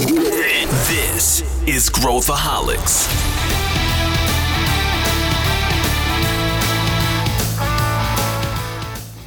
This is Growthaholics.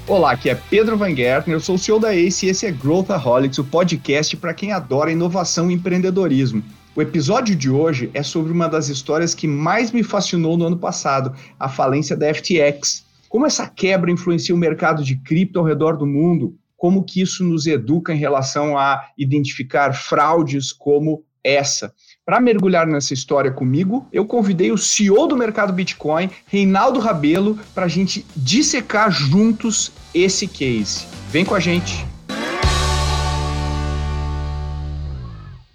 Olá, aqui é Pedro Van Gertner, eu sou o CEO da ACE e esse é Growthaholics, o podcast para quem adora inovação e empreendedorismo. O episódio de hoje é sobre uma das histórias que mais me fascinou no ano passado, a falência da FTX. Como essa quebra influencia o mercado de cripto ao redor do mundo? Como que isso nos educa em relação a identificar fraudes como essa? Para mergulhar nessa história comigo, eu convidei o CEO do mercado Bitcoin, Reinaldo Rabelo, para a gente dissecar juntos esse case. Vem com a gente!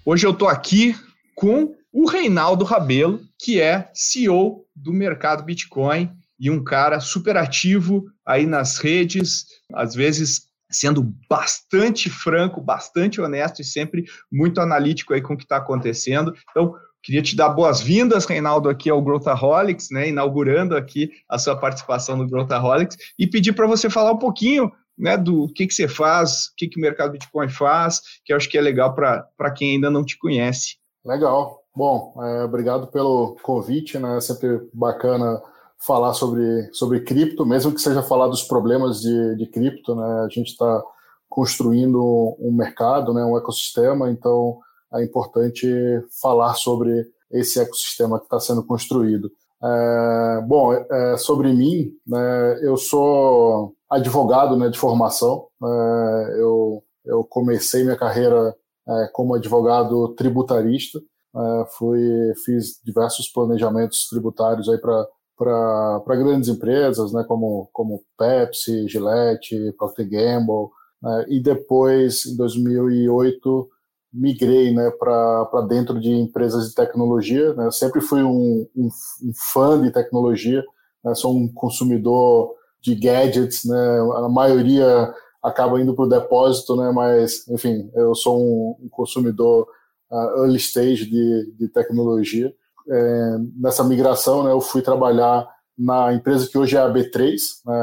Hoje eu estou aqui com o Reinaldo Rabelo, que é CEO do mercado Bitcoin e um cara super ativo aí nas redes, às vezes sendo bastante franco, bastante honesto e sempre muito analítico aí com o que está acontecendo. Então, queria te dar boas-vindas, Reinaldo, aqui ao Growthaholics, né, inaugurando aqui a sua participação no Growthaholics e pedir para você falar um pouquinho né, do que, que você faz, o que, que o mercado Bitcoin faz, que eu acho que é legal para quem ainda não te conhece. Legal. Bom, é, obrigado pelo convite, né? Sempre bacana falar sobre, sobre cripto, mesmo que seja falar dos problemas de, de cripto, né? A gente está construindo um mercado, né, um ecossistema, então é importante falar sobre esse ecossistema que está sendo construído. É, bom, é, sobre mim, né, eu sou advogado né, de formação. É, eu, eu comecei minha carreira é, como advogado tributarista. É, fui, fiz diversos planejamentos tributários aí para para grandes empresas, né, como, como Pepsi, Gillette, Procter Gamble, né, e depois, em 2008, migrei né, para dentro de empresas de tecnologia. Né, sempre fui um, um, um fã de tecnologia, né, sou um consumidor de gadgets, né, a maioria acaba indo para o depósito, né? Mas, enfim, eu sou um, um consumidor uh, early stage de, de tecnologia. É, nessa migração, né, eu fui trabalhar na empresa que hoje é a B3, né,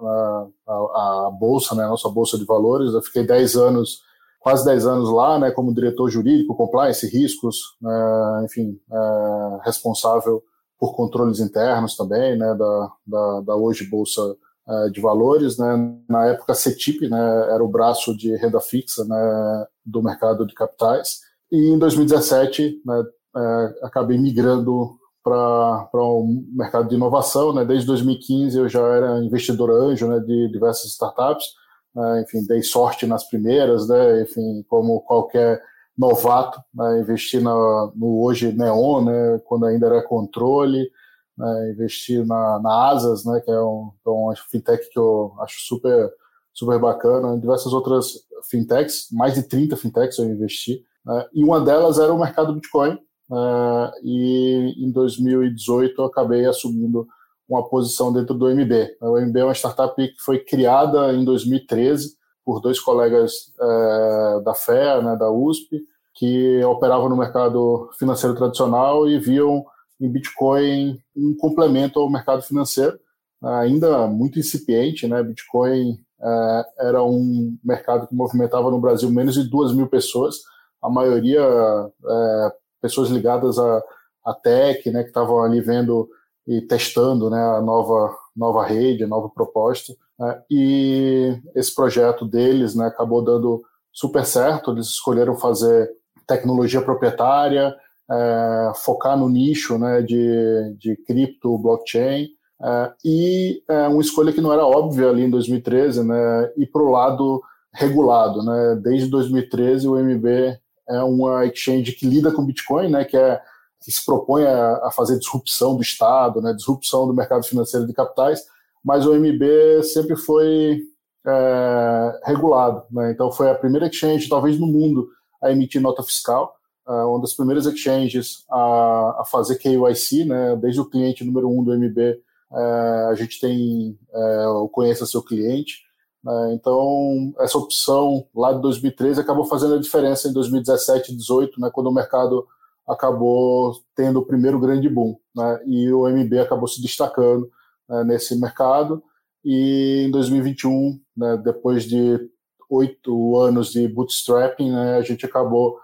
a, a, a, bolsa, né, a nossa bolsa de valores. Eu fiquei 10 anos, quase 10 anos lá, né, como diretor jurídico, compliance, riscos, né, enfim, é, responsável por controles internos também, né, da, da, da hoje bolsa é, de valores, né? Na época, a CETIP, né, era o braço de renda fixa, né, do mercado de capitais. E em 2017, né, é, acabei migrando para o mercado de inovação, né? Desde 2015 eu já era investidor anjo, né, de diversas startups. Né? Enfim, dei sorte nas primeiras, né? Enfim, como qualquer novato, né? investi na, no hoje Neon, né? Quando ainda era controle né, investir na, na Asas, né, que é um, é uma fintech que eu acho super, super bacana, diversas outras fintechs, mais de 30 fintechs eu investi, né, e uma delas era o mercado Bitcoin, né, e em 2018 eu acabei assumindo uma posição dentro do MB. O MB é uma startup que foi criada em 2013 por dois colegas é, da FEA, né, da USP, que operavam no mercado financeiro tradicional e viam em Bitcoin um complemento ao mercado financeiro, ainda muito incipiente, né? Bitcoin é, era um mercado que movimentava no Brasil menos de duas mil pessoas, a maioria é, pessoas ligadas à, à tech, né? Que estavam ali vendo e testando, né? A nova nova rede, a nova proposta. Né? E esse projeto deles, né? Acabou dando super certo. Eles escolheram fazer tecnologia proprietária é, focar no nicho né, de, de cripto, blockchain, é, e é, uma escolha que não era óbvia ali em 2013, né, ir para o lado regulado. Né, desde 2013, o MB é uma exchange que lida com Bitcoin, né, que, é, que se propõe a, a fazer disrupção do Estado, né, disrupção do mercado financeiro de capitais, mas o MB sempre foi é, regulado. Né, então, foi a primeira exchange, talvez no mundo, a emitir nota fiscal. Uh, uma das primeiras exchanges a, a, fazer KYC, né? Desde o cliente número um do MB, é, a gente tem uh, o conheça seu cliente. Né? então, essa opção lá de 2013 acabou fazendo a diferença em 2017 e 2018, né? Quando o mercado acabou tendo o primeiro grande boom, né? E o MB acabou se destacando né, nesse mercado. E em 2021, né, depois de oito anos de bootstrapping, né, a gente acabou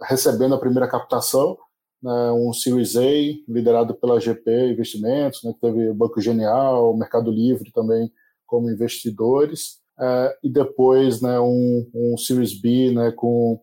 recebendo a primeira captação, um Series A liderado pela GP Investimentos, que teve o Banco Genial, o Mercado Livre também como investidores, é, e depois né, um, um Series B né, com,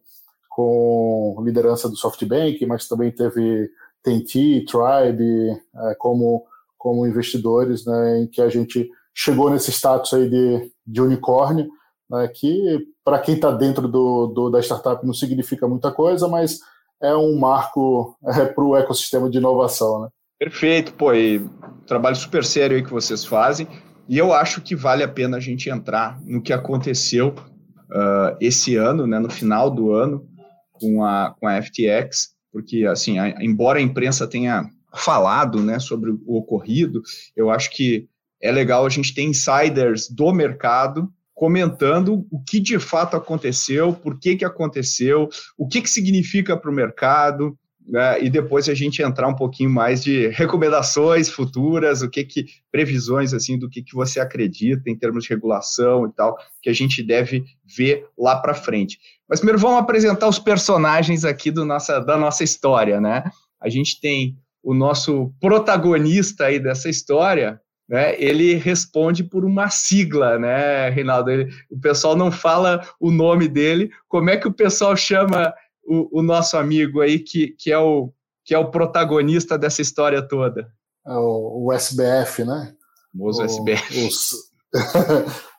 com liderança do SoftBank, mas também teve TNT, Tribe é, como, como investidores, né, em que a gente chegou nesse status aí de, de unicórnio, né, que para quem está dentro do, do, da startup não significa muita coisa, mas é um marco é, para o ecossistema de inovação. Né? Perfeito, pô, e trabalho super sério aí que vocês fazem, e eu acho que vale a pena a gente entrar no que aconteceu uh, esse ano, né, no final do ano, com a, com a FTX, porque, assim, a, embora a imprensa tenha falado né, sobre o ocorrido, eu acho que é legal a gente ter insiders do mercado comentando o que de fato aconteceu, por que, que aconteceu, o que, que significa para o mercado, né, e depois a gente entrar um pouquinho mais de recomendações futuras, o que que previsões assim do que que você acredita em termos de regulação e tal, que a gente deve ver lá para frente. Mas primeiro vamos apresentar os personagens aqui do nossa, da nossa história, né? A gente tem o nosso protagonista aí dessa história, né, ele responde por uma sigla, né, Reinaldo? Ele, o pessoal não fala o nome dele. Como é que o pessoal chama o, o, nosso amigo aí, que, que, é o, que é o protagonista dessa história toda? É o, o SBF, né? O famoso SBF.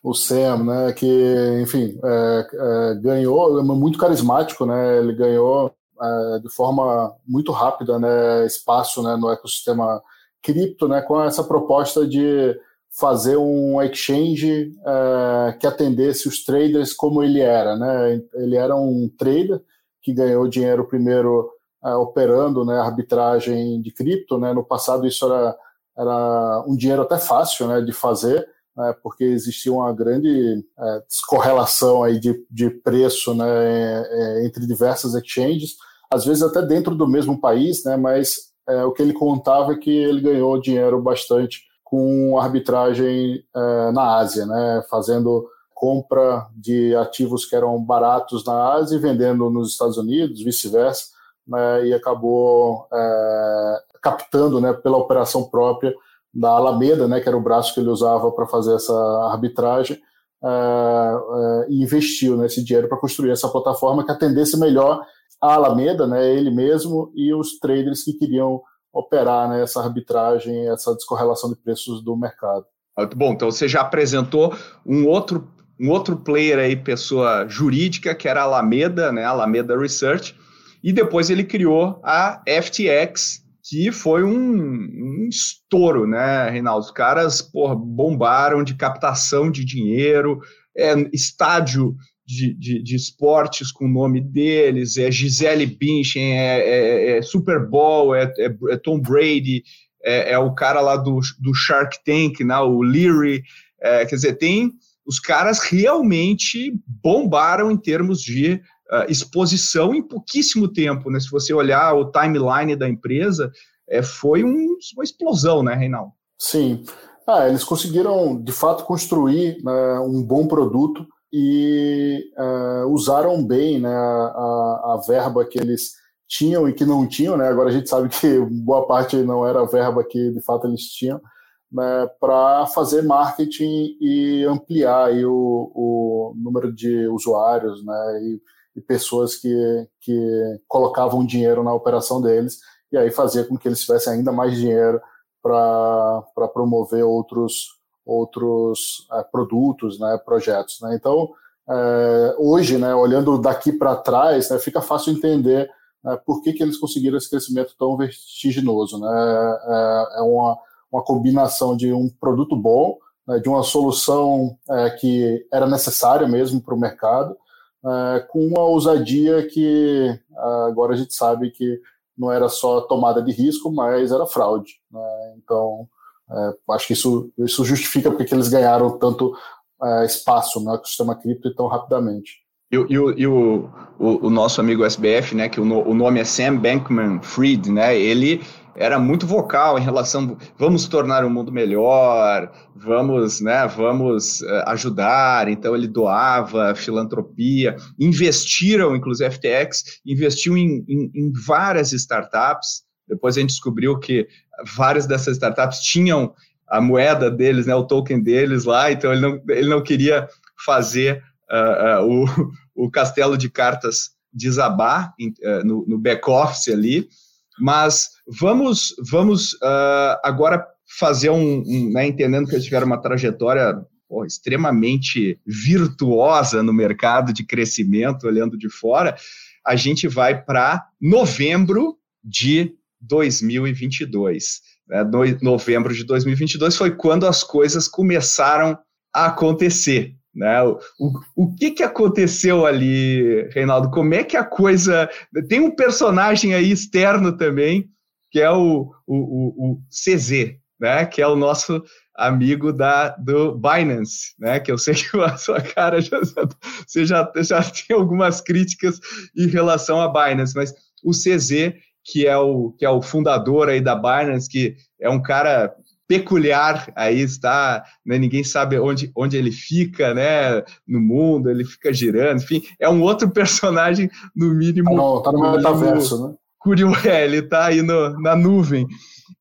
O, o Sam, né? Que, enfim, é, é, ganhou, é muito carismático, né? Ele ganhou é, de forma muito rápida, né? Espaço, né? No ecossistema cripto, né, com essa proposta de fazer um exchange uh, que atendesse os traders como ele era, né? Ele era um trader que ganhou dinheiro primeiro uh, operando, né, arbitragem de cripto, né? No passado isso era, era um dinheiro até fácil, né, de fazer, né, porque existia uma grande uh, descorrelação aí de, de preço, né, entre diversas exchanges, às vezes até dentro do mesmo país, né, mas é, o que ele contava é que ele ganhou dinheiro bastante com arbitragem é, na Ásia, né, fazendo compra de ativos que eram baratos na Ásia e vendendo nos Estados Unidos, vice-versa, né, e acabou é, captando né, pela operação própria da Alameda, né, que era o braço que ele usava para fazer essa arbitragem, é, é, e investiu nesse dinheiro para construir essa plataforma que atendesse melhor a Alameda, né, ele mesmo, e os traders que queriam operar né, essa arbitragem, essa descorrelação de preços do mercado. Bom, então você já apresentou um outro, um outro player aí, pessoa jurídica, que era a Alameda, né, Alameda Research, e depois ele criou a FTX, que foi um, um estouro, né, Reinaldo? Os caras porra, bombaram de captação de dinheiro, é, estádio de, de, de, esportes com o nome deles, é Gisele Bündchen, é, é, é Super Bowl, é, é, é Tom Brady, é, é, o cara lá do, do Shark Tank, né, o Leary, é, quer dizer, tem os caras realmente bombaram em termos de uh, exposição em pouquíssimo tempo, né? Se você olhar o timeline da empresa, é, foi um, uma explosão, né, Reinaldo? Sim. Ah, eles conseguiram, de fato, construir né, um bom produto e uh, usaram bem né, a, a, verba que eles tinham e que não tinham, né? Agora a gente sabe que boa parte não era a verba que de fato eles tinham, né, para fazer marketing e ampliar aí o, o número de usuários, né? E, e pessoas que, que colocavam dinheiro na operação deles e aí fazia com que eles tivessem ainda mais dinheiro para promover outros outros é, produtos, né, projetos. Né? Então, é, hoje, né, olhando daqui para trás, né, fica fácil entender né, por que, que eles conseguiram esse crescimento tão vertiginoso. Né? É, é uma, uma combinação de um produto bom, né, de uma solução é, que era necessária mesmo para o mercado, é, com uma ousadia que agora a gente sabe que não era só tomada de risco, mas era fraude. Né? Então, é, acho que isso, isso justifica porque eles ganharam tanto é, espaço no ecossistema cripto tão rapidamente. E, e, e o, o, o, nosso amigo SBF, né, que o, o, nome é Sam Bankman Fried, né, ele, era muito vocal em relação vamos tornar o mundo melhor, vamos, né, vamos uh, ajudar. Então ele doava filantropia, investiram, inclusive a FTX investiu em, em, em várias startups. Depois a gente descobriu que várias dessas startups tinham a moeda deles, né, o token deles lá, então ele não, ele não queria fazer uh, uh, o, o castelo de cartas desabar uh, no, no back-office ali, mas vamos, vamos agora fazer um, um né, entendendo que eles tiveram uma trajetória extremamente virtuosa no mercado de crescimento, olhando de fora, a gente vai para novembro de 2022. Né? novembro de 2022 foi quando as coisas começaram a acontecer. Né? O, o, o que, que aconteceu ali, Reinaldo? Como é que a coisa. Tem um personagem aí externo também, que é o, o, o, CZ, né? que é o nosso amigo da, do Binance, né? que eu sei que a sua cara já, você já, já tem algumas críticas em relação a Binance, mas o CZ, que é o, que é o fundador aí da Binance, que é um cara peculiar aí está, né, ninguém sabe onde, onde ele fica, né, no mundo, ele fica girando, enfim, é um outro personagem no mínimo. Não, tá no metaverso, né? Curioso, é, ele tá aí no, na nuvem.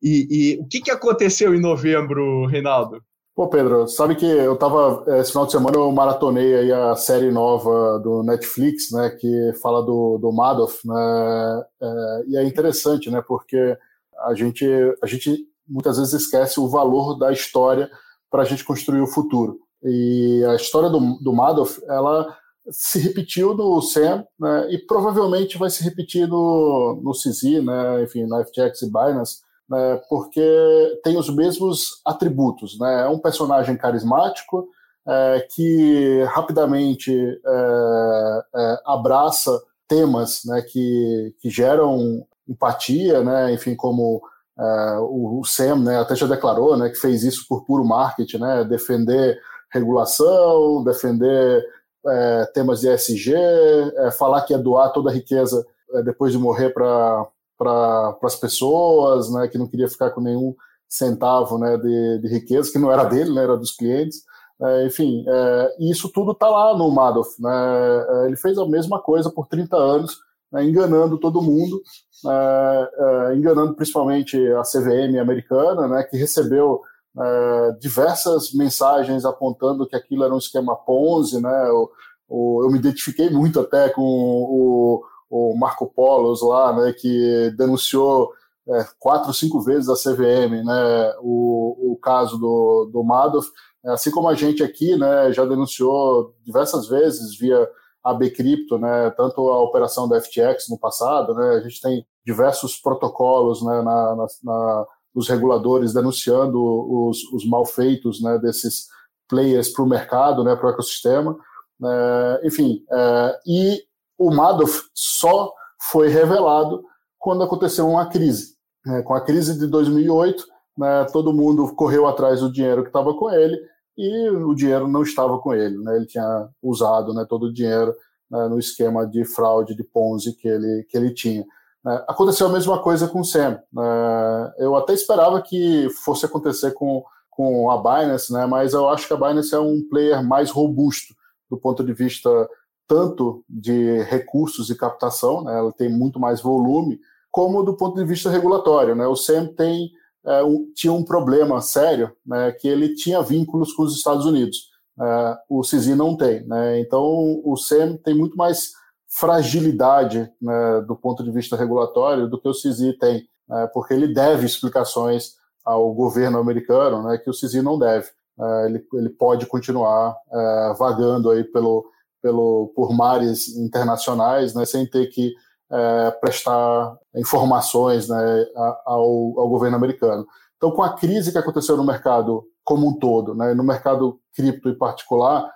E, e, o que, que aconteceu em novembro, Reinaldo? Pô, Pedro, sabe que eu tava, eh, esse final de semana eu maratonei a série nova do Netflix, né, que fala do, do Madoff, né, é, e é interessante, né, porque a gente, a gente muitas vezes esquece o valor da história para a gente construir o futuro. E a história do, do Madoff, ela se repetiu no Sam, né, e provavelmente vai se repetir no, no CZ, né, enfim, na FTX e Binance, né, porque tem os mesmos atributos. Né, é um personagem carismático, é, que rapidamente é, é, abraça temas né, que, que geram empatia, né, enfim, como Uh, o, o né, até já declarou né, que fez isso por puro marketing, né, defender regulação, defender é, temas de ESG, é, falar que ia doar toda a riqueza é, depois de morrer para pra, as pessoas, né, que não queria ficar com nenhum centavo né, de, de riqueza, que não era dele, né, era dos clientes. É, enfim, é, isso tudo está lá no Madoff. Né, é, ele fez a mesma coisa por 30 anos, né, enganando todo mundo, é, é, enganando principalmente a CVM americana, né, que recebeu é, diversas mensagens apontando que aquilo era um esquema Ponzi, né, eu, eu me identifiquei muito até com o, o Marco Polos lá, né, que denunciou é, quatro, cinco vezes a CVM, né, o, o caso do, do Madoff, assim como a gente aqui, né, já denunciou diversas vezes via a Bcrypto, né, tanto a operação da FTX no passado, né, a gente tem diversos protocolos né, na, na, na, dos reguladores denunciando os, os malfeitos né, desses players para o mercado, né, para o ecossistema. É, enfim, é, e o Madoff só foi revelado quando aconteceu uma crise. Né, com a crise de 2008, né, todo mundo correu atrás do dinheiro que estava com ele e o dinheiro não estava com ele, né? Ele tinha usado, né, todo o dinheiro né, no esquema de fraude de Ponzi que ele que ele tinha. Né? Aconteceu a mesma coisa com o Sam. Né? Eu até esperava que fosse acontecer com com a Binance, né? Mas eu acho que a Binance é um player mais robusto do ponto de vista tanto de recursos e captação, né? Ela tem muito mais volume, como do ponto de vista regulatório, né? O Sam tem é, um, tinha um problema sério, né, que ele tinha vínculos com os Estados Unidos. É, o CISI não tem. Né, então, o SEM tem muito mais fragilidade né, do ponto de vista regulatório do que o CISI tem, né, porque ele deve explicações ao governo americano né, que o CISI não deve. É, ele, ele pode continuar é, vagando aí pelo, pelo, por mares internacionais né, sem ter que é, prestar informações né, ao, ao, governo americano. Então, com a crise que aconteceu no mercado como um todo, né, no mercado cripto em particular,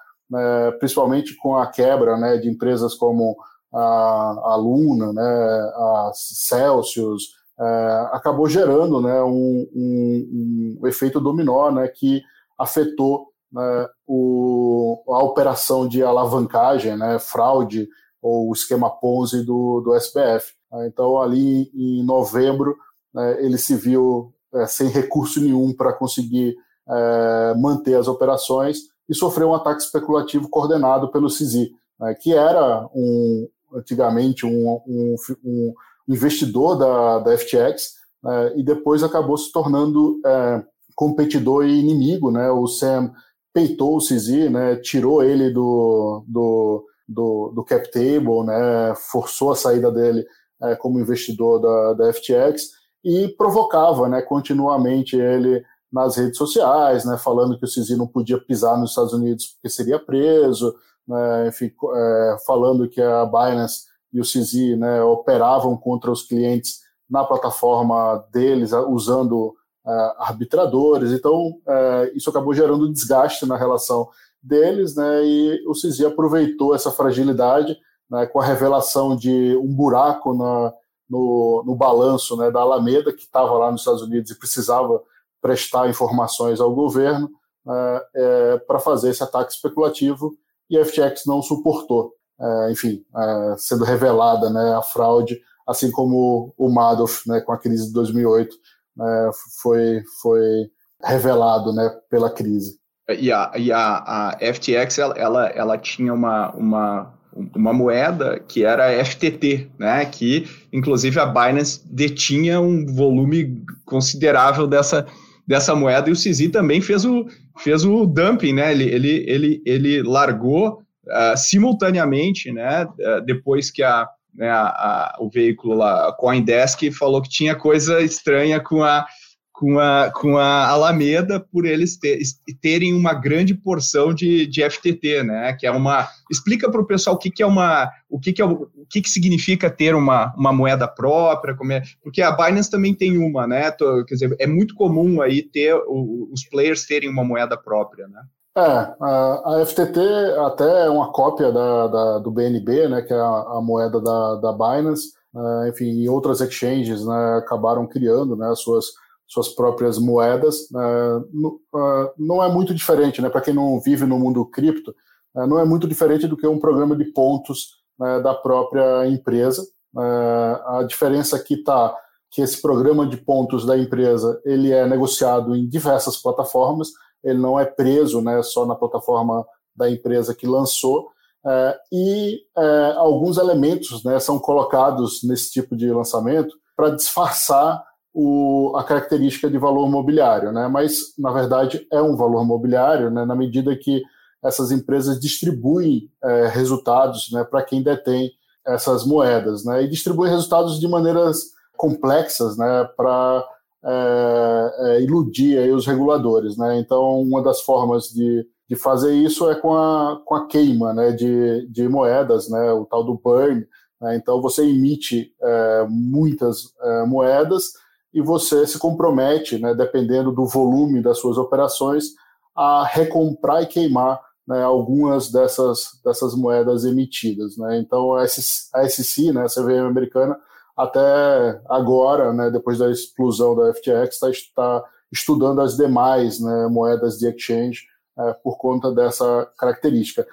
principalmente com a quebra né, de empresas como a, a Luna, né, a Celsius, é, acabou gerando né, um, um, um, efeito dominó né, que afetou né, o, a operação de alavancagem, né, fraude ou esquema Ponzi do, do. Então, ali em novembro, né, ele se viu é, sem recurso nenhum para conseguir é, manter as operações e sofreu um ataque especulativo coordenado pelo CISI, né, que era um, antigamente um, um, um investidor da, da FTX né, e depois acabou se tornando é, competidor e inimigo. Né, o Sam peitou o CISI, né, tirou ele do, do, do, do cap table, né, forçou a saída dele é, como investidor da, da FTX e provocava né, continuamente ele nas redes sociais, né, falando que o CISI não podia pisar nos Estados Unidos porque seria preso, né, enfim, é, falando que a Binance e o CISI né, operavam contra os clientes na plataforma deles, usando é, arbitradores. Então, é, isso acabou gerando desgaste na relação deles, né, e o CISI aproveitou essa fragilidade né, com a revelação de um buraco na, no, no balanço né, da Alameda, que estava lá nos Estados Unidos e precisava prestar informações ao governo né, é, para fazer esse ataque especulativo, e a FTX não suportou. É, enfim, é, sendo revelada né, a fraude, assim como o Madoff, né, com a crise de 2008, né, foi, foi revelado né, pela crise. E a, e a, a FTX ela, ela, tinha uma, uma uma moeda que era FTT, né, que inclusive a Binance detinha um volume considerável dessa, dessa moeda e o CZ também fez o, fez o dumping, né, ele, ele, ele, ele largou uh, simultaneamente, né, uh, depois que a, né, a, a, o veículo lá, a Coindesk, falou que tinha coisa estranha com a com a, com a Alameda por eles ter, terem uma grande porção de, de FTT, né? Que é uma. Explica para o pessoal o que, que é uma. O que, que é o, que, que significa ter uma, uma moeda própria, como é, porque a Binance também tem uma, né? Quer dizer, é muito comum aí ter o, os players terem uma moeda própria, né? É, a, FTT até é uma cópia da, da, do BNB, né, que é a, a moeda da, da Binance, uh, enfim, e outras exchanges né, acabaram criando né, as suas suas próprias moedas, uh, não é muito diferente, né? Para quem não vive no mundo cripto, uh, não é muito diferente do que um programa de pontos né, da própria empresa. A diferença aqui está que esse programa de pontos da empresa ele é negociado em diversas plataformas, ele não é preso, né, só na plataforma da empresa que lançou. e alguns elementos né, são colocados nesse tipo de lançamento para disfarçar o, a característica de valor mobiliário, né? mas na verdade é um valor mobiliário né? na medida que essas empresas distribuem é, resultados né, para quem detém essas moedas né? e distribuem resultados de maneiras complexas né, para é, é, iludir aí, os reguladores. Né? Então, uma das formas de, de fazer isso é com a, com a queima né, de, de moedas, né, o tal do burn. Né? Então, você emite é, muitas é, moedas e você se compromete, né, dependendo do volume das suas operações, a recomprar e queimar né, algumas dessas, dessas moedas emitidas. Né? Então, a SEC, né, a CVM americana, até agora, né, depois da explosão da FTX, está tá estudando as demais né, moedas de exchange é, por conta dessa característica.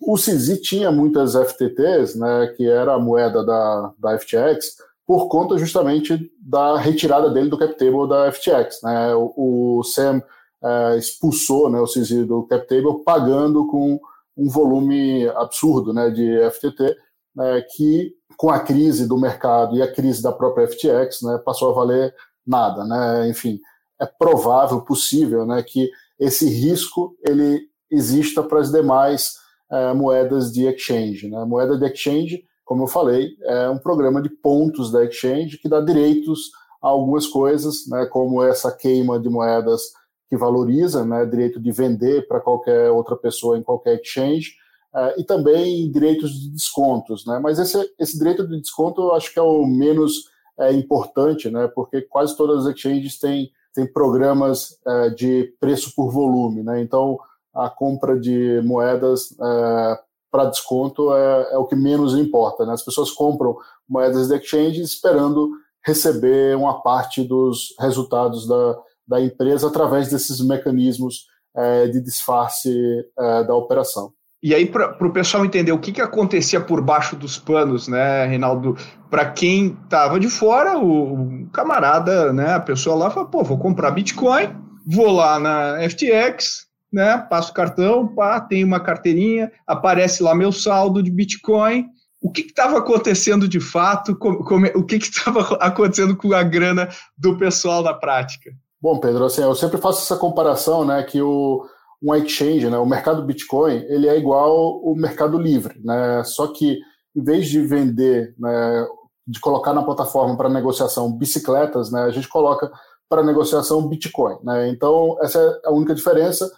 O CZ tinha muitas FTTs, né, que era a moeda da, da FTX, por conta justamente da retirada dele do cap table da FTX. Né? O, o Sam é, expulsou né, o CZ do cap table pagando com um volume absurdo né, de FTT, né, que com a crise do mercado e a crise da própria FTX né, passou a valer nada. Né? Enfim, é provável, possível, né, que esse risco ele exista para as demais é, moedas de exchange. Né? Moeda de exchange como eu falei, é um programa de pontos da exchange que dá direitos a algumas coisas, né, como essa queima de moedas que valoriza, né, direito de vender para qualquer outra pessoa em qualquer exchange, uh, e também direitos de descontos. Né, mas esse, esse direito de desconto eu acho que é o menos é, importante, né, porque quase todas as exchanges têm, têm programas é, de preço por volume. Né, então, a compra de moedas é, para desconto é, é, o que menos importa. Né? As pessoas compram moedas de exchange esperando receber uma parte dos resultados da, da empresa através desses mecanismos é, de disfarce é, da operação. E aí, para o pessoal entender o que, que acontecia por baixo dos panos, né, Reinaldo? Para quem estava de fora, o, o, camarada, né, a pessoa lá fala, pô, vou comprar Bitcoin, vou lá na FTX, né, passo o cartão, pá, tem uma carteirinha, aparece lá meu saldo de Bitcoin, o que estava acontecendo de fato, como, como, o que estava acontecendo com a grana do pessoal na prática? Bom, Pedro, assim, eu sempre faço essa comparação, né, que o, um exchange, né, o mercado Bitcoin, ele é igual o mercado livre, né, só que em vez de vender, né, de colocar na plataforma para negociação bicicletas, né, a gente coloca para negociação Bitcoin, né, então essa é a única diferença,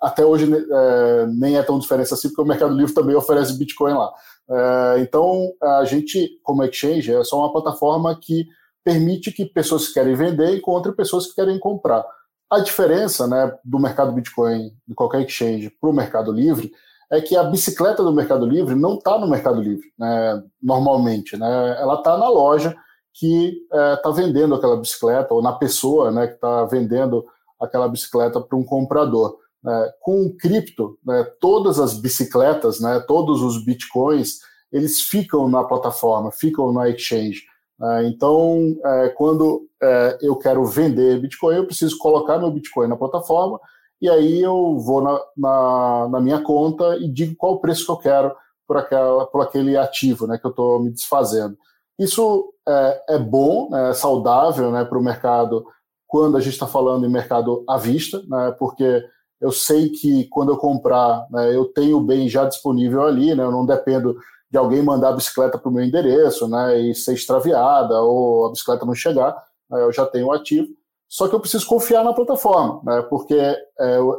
até hoje é, nem é tão diferença assim, porque o Mercado Livre também oferece Bitcoin lá. É, então, a gente, como exchange, é só uma plataforma que permite que pessoas que querem vender encontrem pessoas que querem comprar. A diferença né, do mercado Bitcoin, de qualquer exchange, para o Mercado Livre, é que a bicicleta do Mercado Livre não está no Mercado Livre, né, normalmente. Né, ela está na loja que está é, vendendo aquela bicicleta, ou na pessoa né, que está vendendo aquela bicicleta para um comprador. É, com o cripto, né, todas as bicicletas, né, todos os bitcoins, eles ficam na plataforma, ficam na exchange. É, então, é, quando é, eu quero vender Bitcoin, eu preciso colocar meu Bitcoin na plataforma e aí eu vou na, na, na minha conta e digo qual o preço que eu quero por, aquela, por aquele ativo né, que eu estou me desfazendo. Isso é, bom, é saudável né, para o mercado quando a gente está falando em mercado à vista, né, porque eu sei que quando eu comprar, né, eu tenho o bem já disponível ali, né, eu não dependo de alguém mandar a bicicleta para o meu endereço né, e ser extraviada ou a bicicleta não chegar, né, eu já tenho o ativo. Só que eu preciso confiar na plataforma, né, porque é,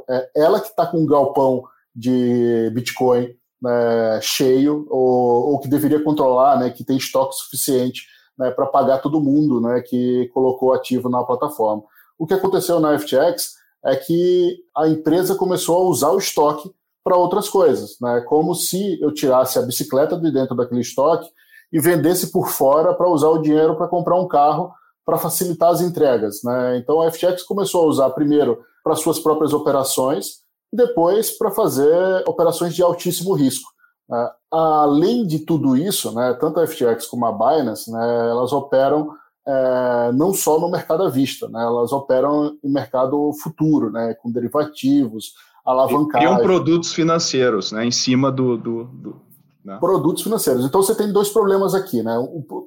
é ela que está com um galpão de Bitcoin né, cheio ou, ou, que deveria controlar, né, que tem estoque suficiente né, para pagar todo mundo né, que colocou ativo na plataforma. O que aconteceu na FTX é que a empresa começou a usar o estoque para outras coisas, né? como se eu tirasse a bicicleta de dentro daquele estoque e vendesse por fora para usar o dinheiro para comprar um carro para facilitar as entregas. Né? Então a FTX começou a usar primeiro para suas próprias operações e depois para fazer operações de altíssimo risco. Né? Além de tudo isso, né, tanto a FTX como a Binance, né, elas operam é, não só no mercado à vista, né, elas operam em mercado futuro, né, com derivativos, alavancagem. Criam produtos financeiros né, em cima do. do, do né? Produtos financeiros. Então você tem dois problemas aqui. Né?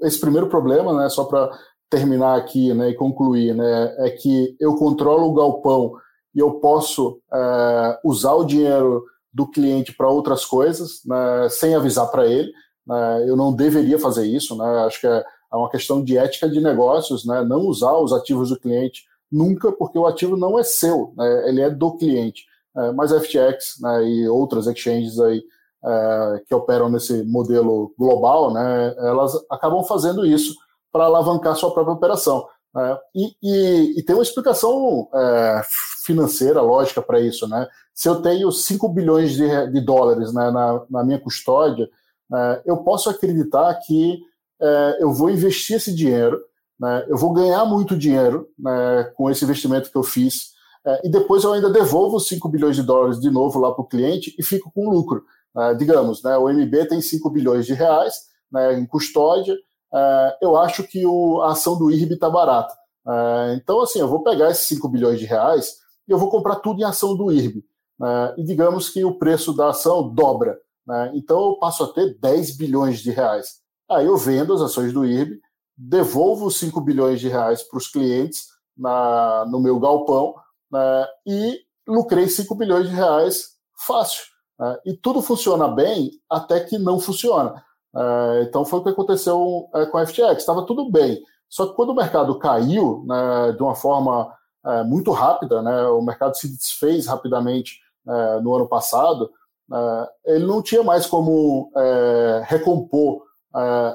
Esse primeiro problema, né, só para terminar aqui né, e concluir, né, é que eu controlo o galpão e eu posso é, usar o dinheiro do cliente para outras coisas, né, sem avisar para ele. Né, eu não deveria fazer isso, né, acho que é, é uma questão de ética de negócios, né, não usar os ativos do cliente nunca, porque o ativo não é seu, né, ele é do cliente. É, mas FTX né, e outras exchanges aí é, que operam nesse modelo global, elas acabam fazendo isso para alavancar sua própria operação. Né? E, e, e, tem uma explicação é, financeira, lógica para isso. Né? Se eu tenho 5 bilhões de, de dólares né, na, na, minha custódia, é, eu posso acreditar que é, eu vou investir esse dinheiro, né, eu vou ganhar muito dinheiro né, com esse investimento que eu fiz, é, e depois eu ainda devolvo os 5 bilhões de dólares de novo lá para o cliente e fico com lucro. É, digamos, né, o MB tem 5 bilhões de reais né, em custódia, é, eu acho que o, a ação do IRB está barata. É, então, assim, eu vou pegar esses 5 bilhões de reais e eu vou comprar tudo em ação do IRB. Né, e digamos que o preço da ação dobra. Né, então eu passo a ter 10 bilhões de reais. Aí eu vendo as ações do IRB, devolvo os 5 bilhões de reais para os clientes na, no meu galpão né, e lucrei 5 bilhões de reais fácil. Né, e tudo funciona bem até que não funciona. É, então foi o que aconteceu é, com a FTX. Estava tudo bem. Só que quando o mercado caiu né, de uma forma é, muito rápida, né, o mercado se desfez rapidamente no ano passado, é, ele não tinha mais como é, recompor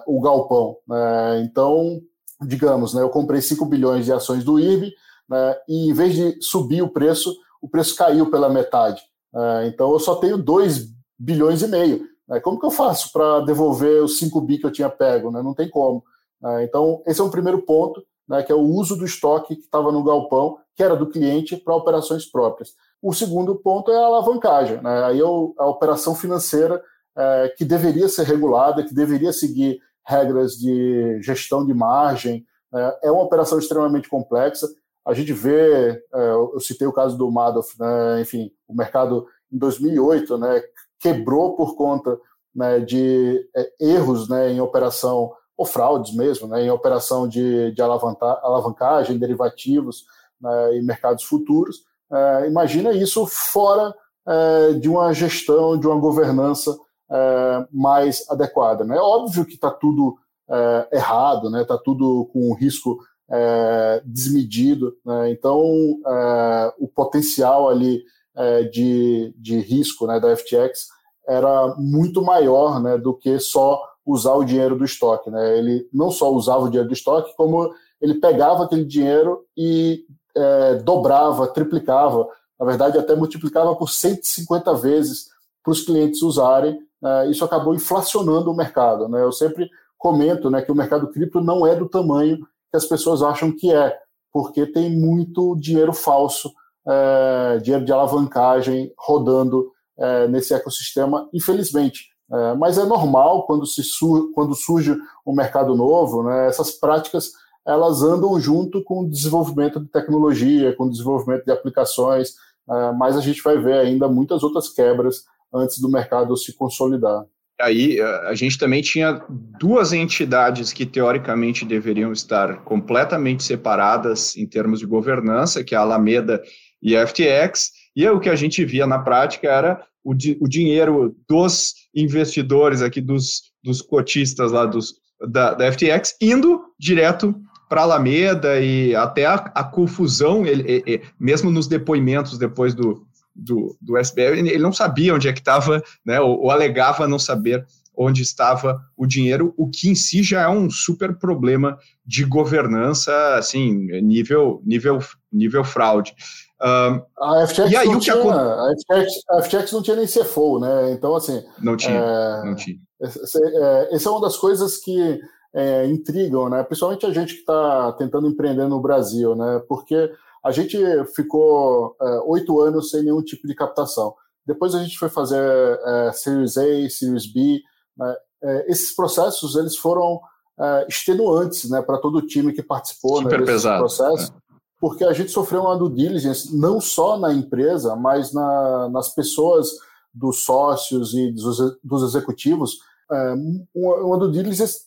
o galpão. Né. então, digamos, né, eu comprei 5 bilhões de ações do IRB, né, e em vez de subir o preço, o preço caiu pela metade. É, então eu só tenho 2 bilhões e meio. Né, como que eu faço para devolver os 5 bi que eu tinha pego? Né, não tem como. É, então, esse é um primeiro ponto, né, que é o uso do estoque que estava no galpão, que era do cliente, para operações próprias. O segundo ponto é a alavancagem, né? aí é a operação financeira é, que deveria ser regulada, que deveria seguir regras de gestão de margem, é, é uma operação extremamente complexa. A gente vê, é, eu citei o caso do Madoff, né, enfim, o mercado em 2008 né, quebrou por conta né, de é, erros né, em operação, ou fraudes mesmo, né, em operação de, de alavancagem, derivativos né, e mercados futuros. É, imagina isso fora é, de uma gestão, de uma governança é, mais adequada. Né? É óbvio que está tudo é, errado, está né? Tá tudo com um risco é, desmedido, né? então é, o potencial ali de, de risco né, da FTX era muito maior né, do que só usar o dinheiro do estoque. Né? Ele não só usava o dinheiro do estoque, como ele pegava aquele dinheiro e é, dobrava, triplicava, na verdade até multiplicava por 150 vezes para os clientes usarem. Né? Isso acabou inflacionando o mercado. Né? Eu sempre comento né, que o mercado cripto não é do tamanho que as pessoas acham que é, porque tem muito dinheiro falso, é, dinheiro de alavancagem rodando é, nesse ecossistema, infelizmente. É, mas é normal quando, se sur quando surge um mercado novo, né, essas práticas elas andam junto com o desenvolvimento de tecnologia, com o desenvolvimento de aplicações, é, mas a gente vai ver ainda muitas outras quebras antes do mercado se consolidar. Aí a gente também tinha duas entidades que teoricamente deveriam estar completamente separadas em termos de governança, que é a Alameda e a FTX, e o que a gente via na prática era o, di o dinheiro dos investidores aqui, dos, dos cotistas lá dos, da, da FTX, indo direto para Alameda e até a, a confusão, ele, ele, mesmo nos depoimentos depois do, do, do SBL, ele não sabia onde é que estava, né, ou, ou, alegava não saber onde estava o dinheiro, o que em si já é um super problema de governança, assim, nível, nível, nível fraude. Um, a FTX, e aí, não tinha, a, FTX, a FTX não tinha nem CFO, né? Então, assim. Não tinha. É, não tinha. Essa é, é uma das coisas que é, intrigam, né? Principalmente a gente que está tentando empreender no Brasil, né? Porque a gente ficou é, oito é, anos sem nenhum tipo de captação. Depois a gente foi fazer é, Series A, Series B. Né? É, esses processos eles foram é, extenuantes né, para todo o time que participou né, desse processo, é. porque a gente sofreu uma due diligence não só na empresa, mas na, nas pessoas dos sócios e dos, dos executivos, uma, uma due diligence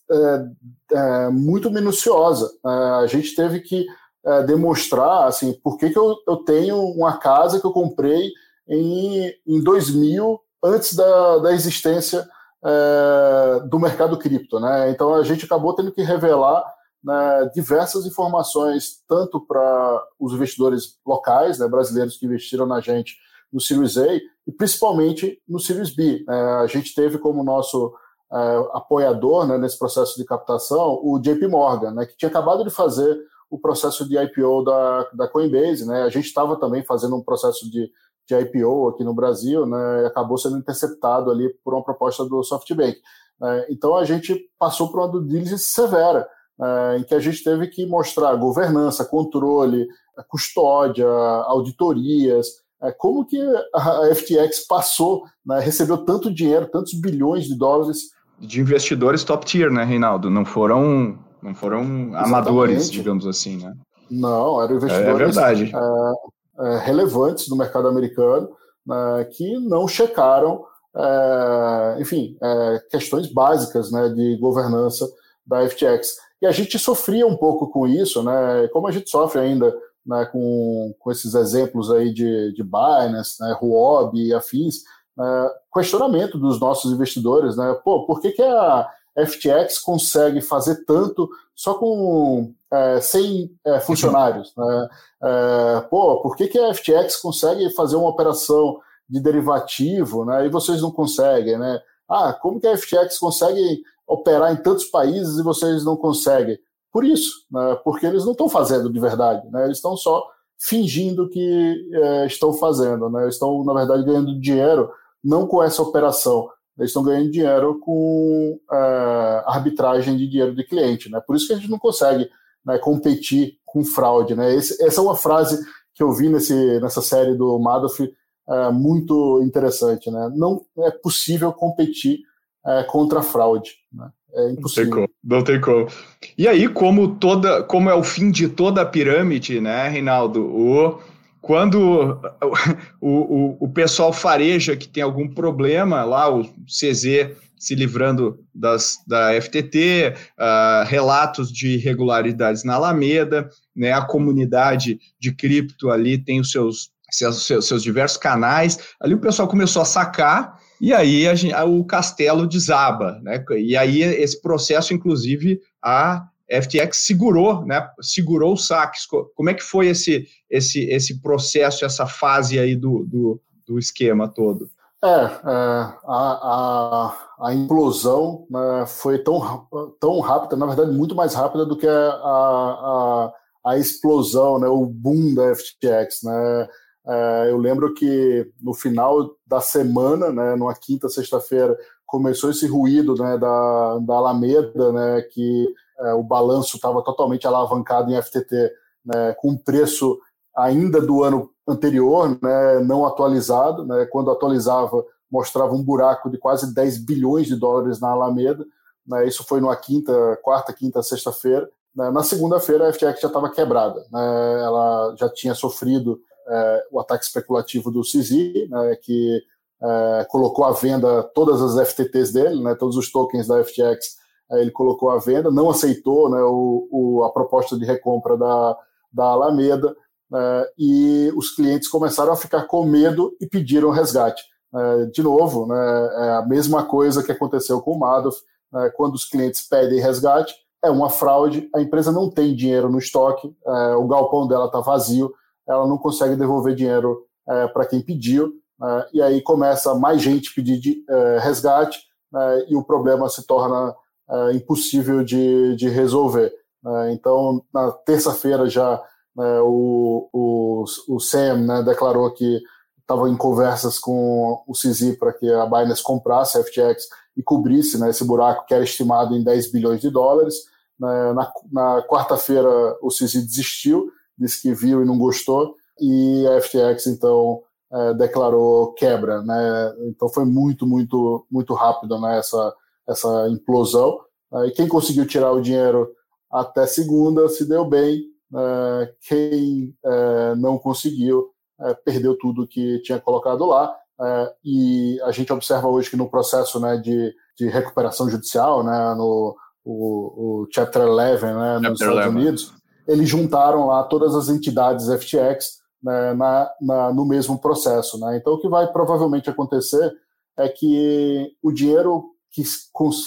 muito minuciosa. a gente teve que é, demonstrar assim, por que, que eu, eu tenho uma casa que eu comprei em, em 2000, antes da, da existência é, do mercado cripto. Né? Então a gente acabou tendo que revelar né, diversas informações, tanto para os investidores locais, né, brasileiros que investiram na gente no Series A, e principalmente no Series B. É, a gente teve como nosso é, apoiador né, nesse processo de captação o JP Morgan, né, que tinha acabado de fazer o processo de IPO da, da Coinbase, né? A gente estava também fazendo um processo de, de IPO aqui no Brasil, né? Acabou sendo interceptado ali por uma proposta do SoftBank. Né? Então a gente passou por uma due diligence severa, né? em que a gente teve que mostrar governança, controle, custódia, auditorias, é, como que a FTX passou, né, recebeu tanto dinheiro, tantos bilhões de dólares. De investidores top tier, né, Reinaldo? Não foram não foram Exatamente. amadores, digamos assim, né? Não, eram investidores é, é, é relevantes no mercado americano né, que não checaram, é, enfim, é, questões básicas né, de governança da FTX. E a gente sofria um pouco com isso, né? Como a gente sofre ainda né, com, com esses exemplos aí de, de Binance, né, Huobi e afins, né, questionamento dos nossos investidores, né? Pô, por que, que a FTX consegue fazer tanto só com é, 100 é, funcionários. Né? É, pô, por que, que a FTX consegue fazer uma operação de derivativo né, e vocês não conseguem? Né? Ah, como que a FTX consegue operar em tantos países e vocês não conseguem? Por isso, né, porque eles não estão fazendo de verdade, né, eles estão só fingindo que é, estão fazendo, né, estão, na verdade, ganhando dinheiro não com essa operação, eles estão ganhando dinheiro com uh, arbitragem de dinheiro de cliente. Né? Por isso que a gente não consegue né, competir com fraude. Né? Esse, essa é uma frase que eu vi nesse, nessa série do Madoff é, muito interessante. Né? Não é possível competir é, contra a fraude. Né? É impossível. Não tem, como, não tem como. E aí, como, toda, como é o fim de toda a pirâmide, né, Reinaldo? O, quando o, o, o pessoal fareja que tem algum problema, lá o CZ se livrando das, da FTT, uh, ah, relatos de irregularidades na Alameda, né, a comunidade de cripto ali tem os seus, seus, seus diversos canais. Ali o pessoal começou a sacar e aí a, o castelo desaba, né? E aí esse processo, inclusive, a FTX segurou, né? Segurou os saques. Como é que foi esse, esse, esse processo, essa fase aí do, do, do esquema todo? É, é a, a, a, implosão né, foi tão, tão rápida, na verdade, muito mais rápida do que a, a, a explosão, né, o boom da FTX. Né? É, eu lembro que no final da semana, né, numa quinta, sexta-feira, começou esse ruído né, da, da Alameda, né, que é, o balanço estava totalmente alavancado em FTT, né, com preço ainda do ano anterior, né, não atualizado. Né, quando atualizava, mostrava um buraco de quase 10 bilhões de dólares na Alameda. Né, isso foi numa quinta, quarta, quinta, sexta-feira. Né, na segunda-feira, a FTX já estava quebrada. Né, ela já tinha sofrido é, o ataque especulativo do CZ, né, que é, colocou à venda todas as FTTs dele, né, todos os tokens da FTX, ele colocou à venda, não aceitou né, o, o, a proposta de recompra da, da Alameda, é, e os clientes começaram a ficar com medo e pediram resgate. É, de novo, né, é a mesma coisa que aconteceu com o Madoff, né, quando os clientes pedem resgate, é uma fraude, a empresa não tem dinheiro no estoque, é, o galpão dela está vazio, ela não consegue devolver dinheiro é, para quem pediu, é, e aí começa mais gente pedir de, é, resgate né, e o problema se torna é, impossível de, de resolver. Né. então, na terça-feira já né, o, o, o Sam né, declarou que estava em conversas com o CZ para que a Binance comprasse a FTX e cobrisse né, esse buraco que era estimado em 10 bilhões de dólares. Na, na quarta-feira, o CZ desistiu disse que viu e não gostou, e a FTX então é, declarou quebra, né? Então foi muito, muito, muito rápido né, essa, essa implosão. É, e quem conseguiu tirar o dinheiro até segunda se deu bem, é, quem é, não conseguiu é, perdeu tudo que tinha colocado lá. É, e a gente observa hoje que no processo né, de, de recuperação judicial, né, no o, o Chapter 11 né, nos Chapter Estados 11. Unidos, eles juntaram lá todas as entidades FTX né, na, na, no mesmo processo. Né? Então, o que vai provavelmente acontecer é que o dinheiro que,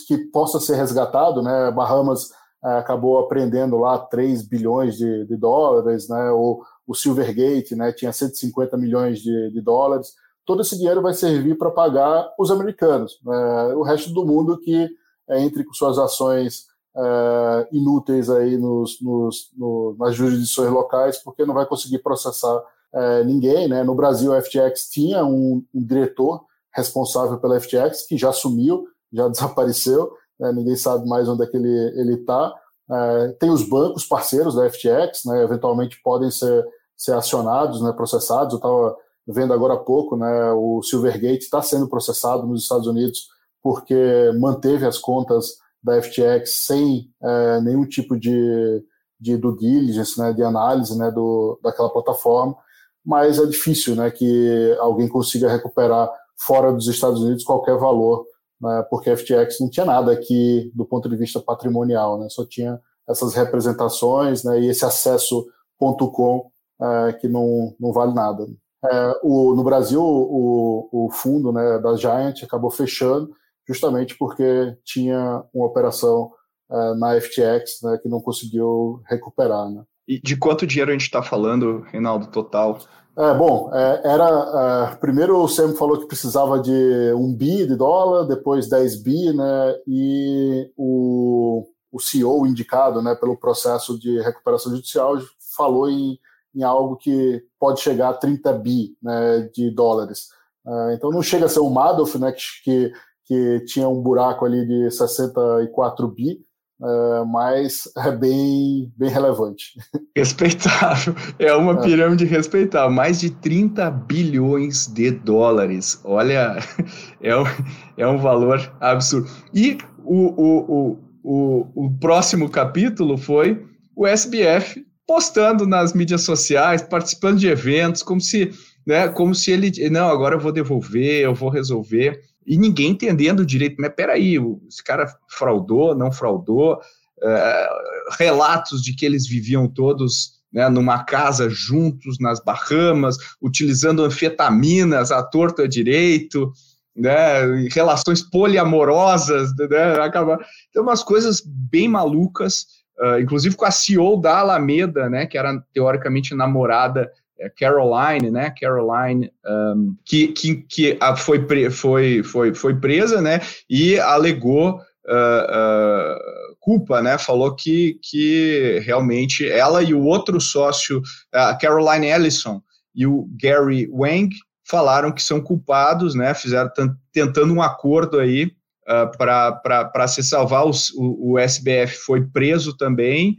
que possa ser resgatado, né, Bahamas é, acabou apreendendo lá 3 bilhões de, de dólares, né, o, o Silvergate né, tinha 150 milhões de, de dólares, todo esse dinheiro vai servir para pagar os americanos, né, o resto do mundo que é, entre com suas ações uh, inúteis aí nos, nos, no, nas jurisdições locais, porque não vai conseguir processar uh, ninguém. Né? No Brasil, a FTX tinha um, um, diretor responsável pela FTX, que já sumiu, já desapareceu, né? ninguém sabe mais onde é que ele está. Uh, tem os bancos parceiros da FTX, né? eventualmente podem ser, ser acionados, né? processados. Eu estava vendo agora há pouco, né? o Silvergate está sendo processado nos Estados Unidos porque manteve as contas da FTX sem é, nenhum tipo de, de due diligence, né, de análise né, do, daquela plataforma, mas é difícil né, que alguém consiga recuperar fora dos Estados Unidos qualquer valor, né, porque a FTX não tinha nada aqui do ponto de vista patrimonial, né, só tinha essas representações né, e esse acesso .com é, que não, não vale nada. É, o, no Brasil, o, o fundo né, da Giant acabou fechando, justamente porque tinha uma operação uh, na FTX né, que não conseguiu recuperar. Né. E de quanto dinheiro a gente está falando, Reinaldo, total? É, bom, é, era. É, primeiro o Sam falou que precisava de um bi de dólar, depois 10 bi, né? E o, o CEO indicado né, pelo processo de recuperação judicial falou em, em algo que pode chegar a 30 bi né, de dólares. É, então não chega a ser um Madoff, né, que que tinha um buraco ali de 64 bi, é, mas é bem, bem relevante. Respeitável. É uma é. pirâmide respeitável. Mais de 30 bilhões de dólares. Olha, é um, é um valor absurdo. E o, o, o, o, o próximo capítulo foi o SBF postando nas mídias sociais, participando de eventos, como se, né, como se ele, não, agora eu vou devolver, eu vou resolver e ninguém entendendo direito, mas peraí, esse cara fraudou, não fraudou, é, relatos de que eles viviam todos né, numa casa juntos nas Bahamas, utilizando anfetaminas à torta direito, né, relações poliamorosas, né, acaba... Tem umas coisas bem malucas, uh, inclusive com a CEO da Alameda, né, que era teoricamente namorada Caroline, né? Caroline, um, que, que, que foi, foi, foi, foi presa, né? E alegou uh, uh, culpa, né? Falou que, que realmente ela e o outro sócio, a Caroline Ellison e o Gary Wang, falaram que são culpados, né? Fizeram tentando um acordo aí uh, para se salvar. Os, o, o SBF foi preso também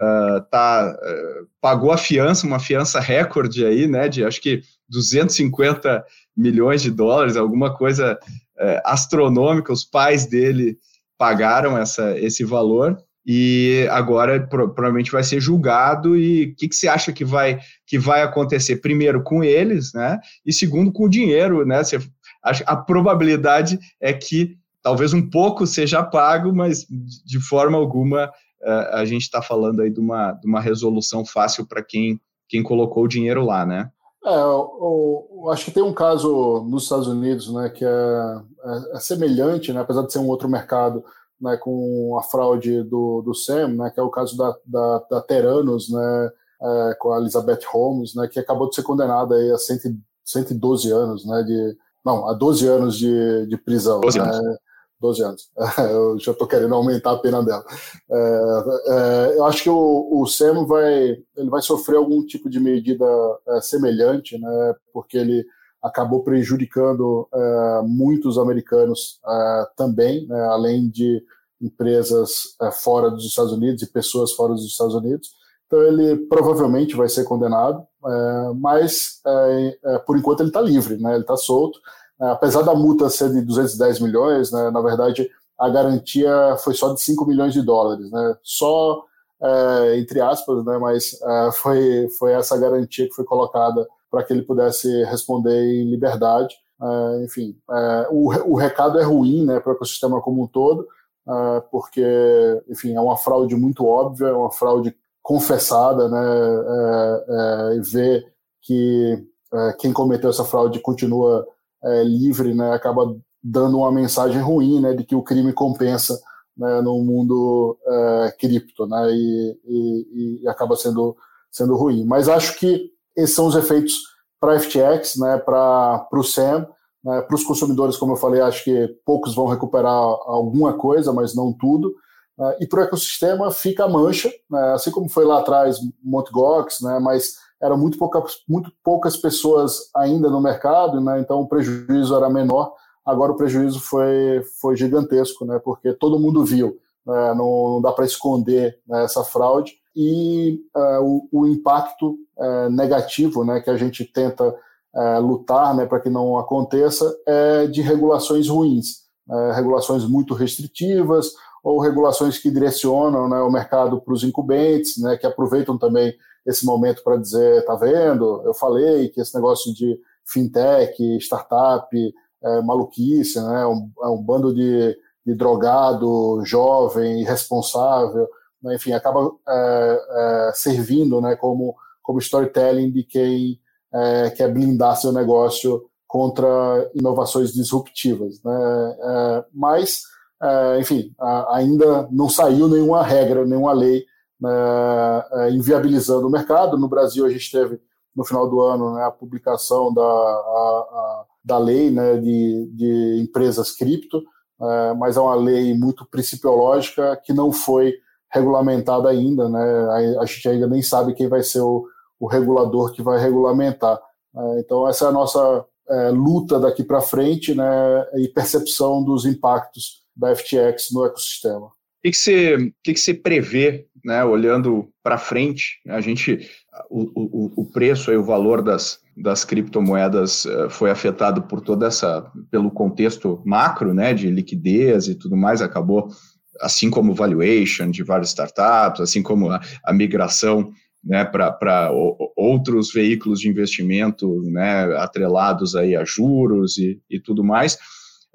uh, tá, uh, pagou a fiança, uma fiança recorde aí, né, de acho que 250 milhões de dólares, alguma coisa uh, astronômica, os pais dele pagaram essa, esse valor, e agora pro, provavelmente vai ser julgado, e o que, que você acha que vai, que vai acontecer? Primeiro com eles, né, e segundo com o dinheiro, né, você, a probabilidade é que talvez um pouco seja pago, mas de forma alguma a gente está falando aí de uma, de uma resolução fácil para quem, quem colocou o dinheiro lá, né? É, eu, eu, acho que tem um caso nos Estados Unidos, né, que é, é, é, semelhante, né, apesar de ser um outro mercado, né, com a fraude do, do Sam, né, que é o caso da, da, da Teranos, né, é, com a Elizabeth Holmes, né, que acabou de ser condenada aí a 100, 112 anos, né, de, não, a 12 anos de, de prisão. 12 né, anos. 12 anos. eu já estou querendo aumentar a pena dela. É, é, eu acho que o, o Sam vai, ele vai sofrer algum tipo de medida é, semelhante, né, porque ele acabou prejudicando é, muitos americanos é, também, né, além de empresas é, fora dos Estados Unidos e pessoas fora dos Estados Unidos. Então ele provavelmente vai ser condenado, mas por enquanto ele está livre, né, ele está solto. É, apesar da multa ser de 210 milhões, né, na verdade a garantia foi só de 5 milhões de dólares, né, só é, entre aspas, né, mas é, foi, foi essa garantia que foi colocada para que ele pudesse responder em liberdade. É, enfim, é, o, o recado é ruim né, para o ecossistema como um todo, é, porque enfim, é uma fraude muito óbvia, é uma fraude confessada, né, e ver que quem cometeu essa fraude continua é, livre, né, acaba dando uma mensagem ruim, né, de que o crime compensa né, no mundo é, cripto, né, e, e, e, acaba sendo sendo ruim. Mas acho que esses são os efeitos para FTX, né, para o SAM, né, para os consumidores, como eu falei, acho que poucos vão recuperar alguma coisa, mas não tudo. Né, e para o ecossistema fica a mancha, né, assim como foi lá atrás Mt. Gox, né, mas eram muito, pouca, muito poucas pessoas ainda no mercado, né? então o prejuízo era menor. Agora o prejuízo foi, foi gigantesco, né? porque todo mundo viu, né? não, não, dá para esconder né, essa fraude. E uh, o, o, impacto uh, negativo né, que a gente tenta uh, lutar né, para que não aconteça é de regulações ruins, né, regulações muito restritivas ou regulações que direcionam né, o mercado para os incumbentes, né, que aproveitam também esse momento para dizer, tá vendo? Eu falei que esse negócio de fintech, startup, é maluquice, né? É um, é um bando de, de drogado, jovem, irresponsável, né? enfim, acaba é, é, servindo, né? Como como storytelling de quem é, quer blindar seu negócio contra inovações disruptivas, né? É, mas, enfim, ainda não saiu nenhuma regra, nenhuma lei né, é, inviabilizando o mercado. No Brasil, a gente teve, no final do ano, né, a publicação da, a, a, da lei né, de, de empresas cripto, é, mas é uma lei muito principiológica que não foi regulamentada ainda. Né, a, a gente ainda nem sabe quem vai ser o, o regulador que vai regulamentar. É, então, essa é a nossa luta daqui para frente né, e percepção dos impactos da FTX no ecossistema. que, que, você, que, que você prevê, né, olhando para frente? A gente, o, o, o preço e o valor das, das criptomoedas uh, foi afetado por toda essa, pelo contexto macro, né, de liquidez e tudo mais, acabou, assim como valuation de várias startups, assim como a, a migração né, para outros veículos de investimento né, atrelados aí a juros e, e tudo mais.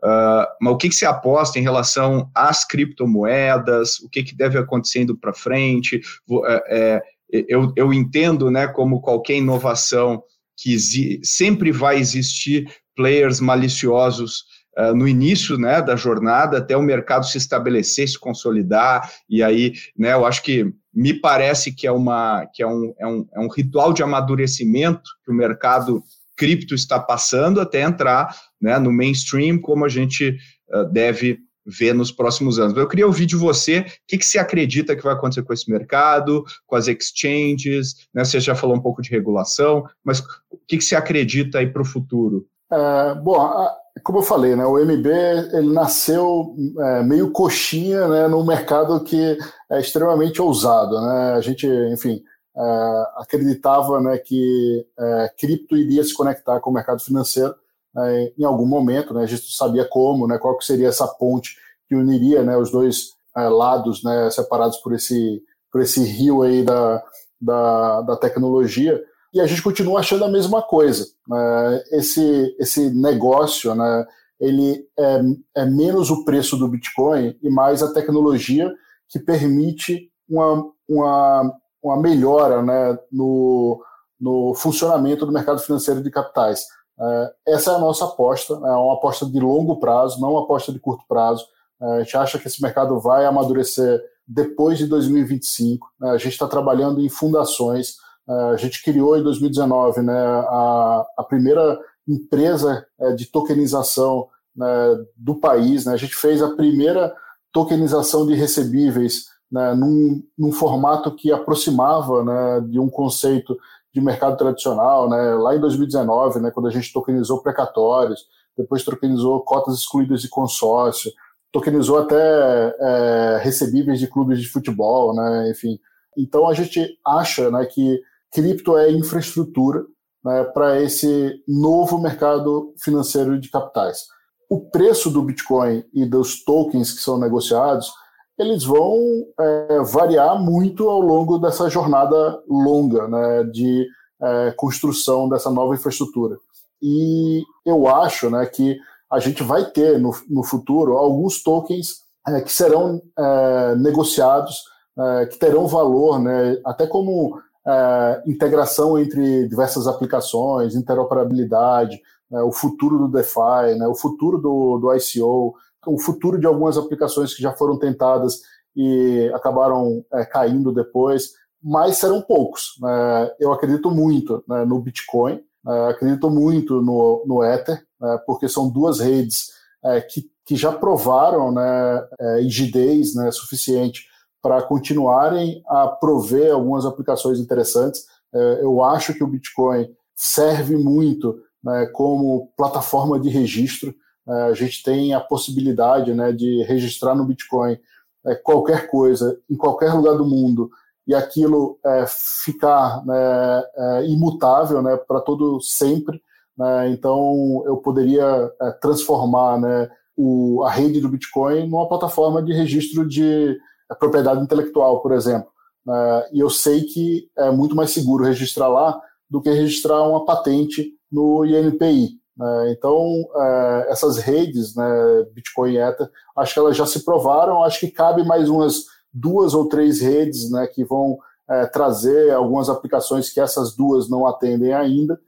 Uh, mas o que, que você aposta em relação às criptomoedas? O que, que deve acontecendo para frente? É, é, eu, eu entendo, né, como qualquer inovação, que sempre vai existir players maliciosos uh, no início né, da jornada, até o mercado se estabelecer, se consolidar, e aí, né, eu acho que me parece que é, uma, que é, um, é, um, é um ritual de amadurecimento que o mercado cripto está passando até entrar né, no mainstream, como a gente uh, deve ver nos próximos anos. Eu queria ouvir de você o que, que você acredita que vai acontecer com esse mercado, com as exchanges, né? Você já falou um pouco de regulação, mas o que, que você acredita aí para o futuro? É, bom, como eu falei, né, o MB ele nasceu é, meio coxinha né, num mercado que é extremamente ousado. Né? A gente, enfim, é, acreditava né, que é, cripto iria se conectar com o mercado financeiro né, em algum momento. Né? A gente sabia como, né, qual que seria essa ponte que uniria né, os dois é, lados né, separados por esse, por esse rio aí da, da, da tecnologia e a gente continua achando a mesma coisa. Né? Esse, esse negócio, né, ele é, é, menos o preço do Bitcoin e mais a tecnologia que permite uma, uma, uma melhora né, no, no funcionamento do mercado financeiro de capitais. É, essa é a nossa aposta, é uma aposta de longo prazo, não uma aposta de curto prazo. É, a gente acha que esse mercado vai amadurecer depois de 2025. Né? A gente está trabalhando em fundações a gente criou em 2019 né, a, a primeira empresa é, de tokenização né, do país. Né? A gente fez a primeira tokenização de recebíveis né, num, num, formato que aproximava né, de um conceito de mercado tradicional. Né? Lá em 2019, né, quando a gente tokenizou precatórios, depois tokenizou cotas excluídas de consórcio, tokenizou até é, recebíveis de clubes de futebol, né? enfim. Então a gente acha né, que cripto é infraestrutura né, para esse novo mercado financeiro de capitais. O preço do Bitcoin e dos tokens que são negociados, eles vão é, variar muito ao longo dessa jornada longa né, de é, construção dessa nova infraestrutura. E eu acho né, que a gente vai ter no, no futuro alguns tokens é, que serão é, negociados, é, que terão valor, né, até como é, integração entre diversas aplicações, interoperabilidade, né, o futuro do DeFi, né, o futuro do, do ICO, o futuro de algumas aplicações que já foram tentadas e acabaram é, caindo depois, mas serão poucos. Né. Eu acredito muito né, no Bitcoin, é, acredito muito no, no Ether, né, porque são duas redes é, que, que já provaram né, é, rigidez né, suficiente para continuarem a prover algumas aplicações interessantes. É, eu acho que o Bitcoin serve muito né, como plataforma de registro. É, a gente tem a possibilidade né, de registrar no Bitcoin é, qualquer coisa em qualquer lugar do mundo e aquilo é, ficar né, é, imutável né, para todo sempre. Né, então, eu poderia é, transformar né, o, a rede do Bitcoin numa plataforma de registro de a propriedade intelectual, por exemplo. Uh, e eu sei que é muito mais seguro registrar lá do que registrar uma patente no INPI. Né? Então, uh, essas redes, né, Bitcoin e Ether, acho que elas já se provaram, acho que cabe mais umas duas ou três redes né, que vão uh, trazer algumas aplicações que essas duas não atendem ainda.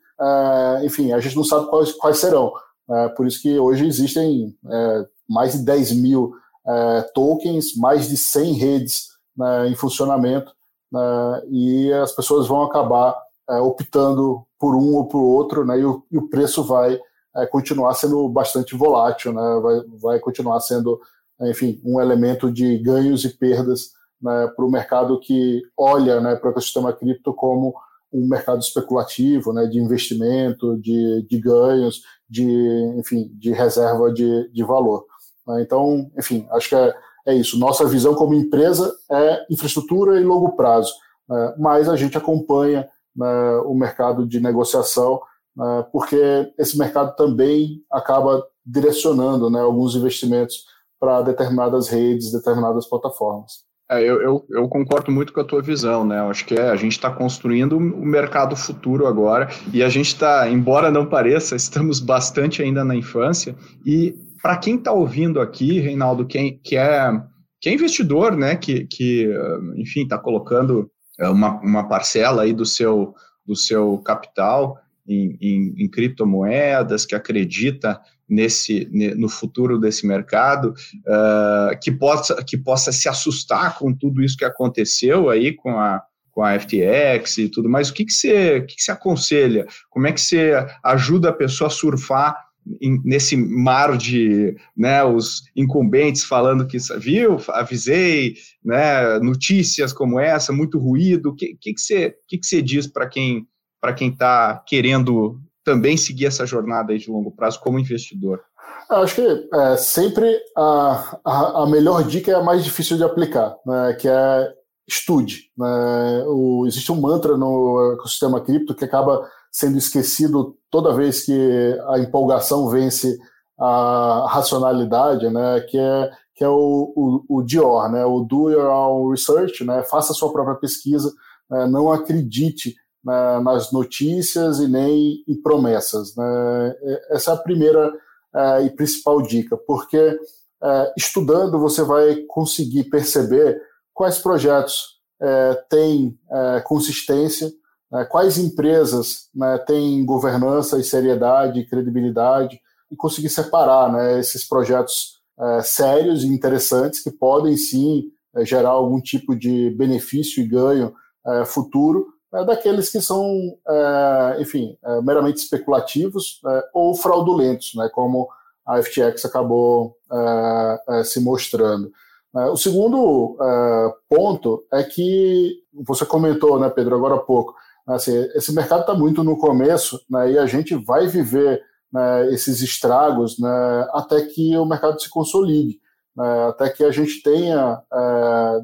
enfim, a gente não sabe quais, quais serão. por isso que hoje existem mais de 10 mil é, tokens, mais de 100 redes né, em funcionamento, né, e as pessoas vão acabar é, optando por um ou por outro, né, e, o, e o preço vai é, continuar sendo bastante volátil, né, vai, vai continuar sendo, enfim, um elemento de ganhos e perdas né, para o mercado que olha né, para o ecossistema cripto como um mercado especulativo, né, de investimento, de, de ganhos, de, enfim, de reserva de, de valor. Né? Então, enfim, acho que é, é isso. Nossa visão como empresa é infraestrutura e longo prazo, né? mas a gente acompanha né, o mercado de negociação, né, porque esse mercado também acaba direcionando né, alguns investimentos para determinadas redes, determinadas plataformas. É, eu, eu, eu, concordo muito com a tua visão, né? Acho que é, a gente está construindo o mercado futuro agora e a gente está, embora não pareça, estamos bastante ainda na infância. E para quem está ouvindo aqui, Reinaldo, quem, que, é, que é investidor, né? Que, que enfim, está colocando uma, uma parcela aí do seu, do seu capital em, em, em criptomoedas, que acredita nesse no futuro desse mercado, uh, que, possa, que possa se assustar com tudo isso que aconteceu aí com a, com a FTX e tudo mais. O que, que, você, o que, que você aconselha? Como é que você ajuda a pessoa a surfar nesse mar de né, os incumbentes falando que viu, avisei, né, notícias como essa, muito ruído. O que, que, que, você, que, que você diz para quem para quem está querendo também seguir essa jornada de longo prazo como investidor? Eu acho que é, sempre a, a, a, melhor dica é a mais difícil de aplicar, né, que é estude. Né? O, existe um mantra no ecossistema cripto que acaba sendo esquecido toda vez que a empolgação vence a racionalidade, né, que é, que é o, o, o DIOR, né, o Do Your Own Research, né, faça sua própria pesquisa, né, não acredite né, nas notícias e nem em promessas. Né? Essa é a primeira é, e principal dica, porque é, estudando você vai conseguir perceber quais projetos é, têm é, consistência, quais empresas né, têm governança e seriedade e credibilidade, e conseguir separar né, esses projetos é, sérios e interessantes que podem sim é, gerar algum tipo de benefício e ganho futuro é, daqueles que são, é, enfim, é, meramente especulativos é, ou fraudulentos, né, como a FTX acabou é, é, se mostrando. o segundo ponto é que você comentou, né, Pedro, agora há pouco, assim, esse mercado está muito no começo né, e a gente vai viver né, esses estragos né, até que o mercado se consolide. Né, até que a gente tenha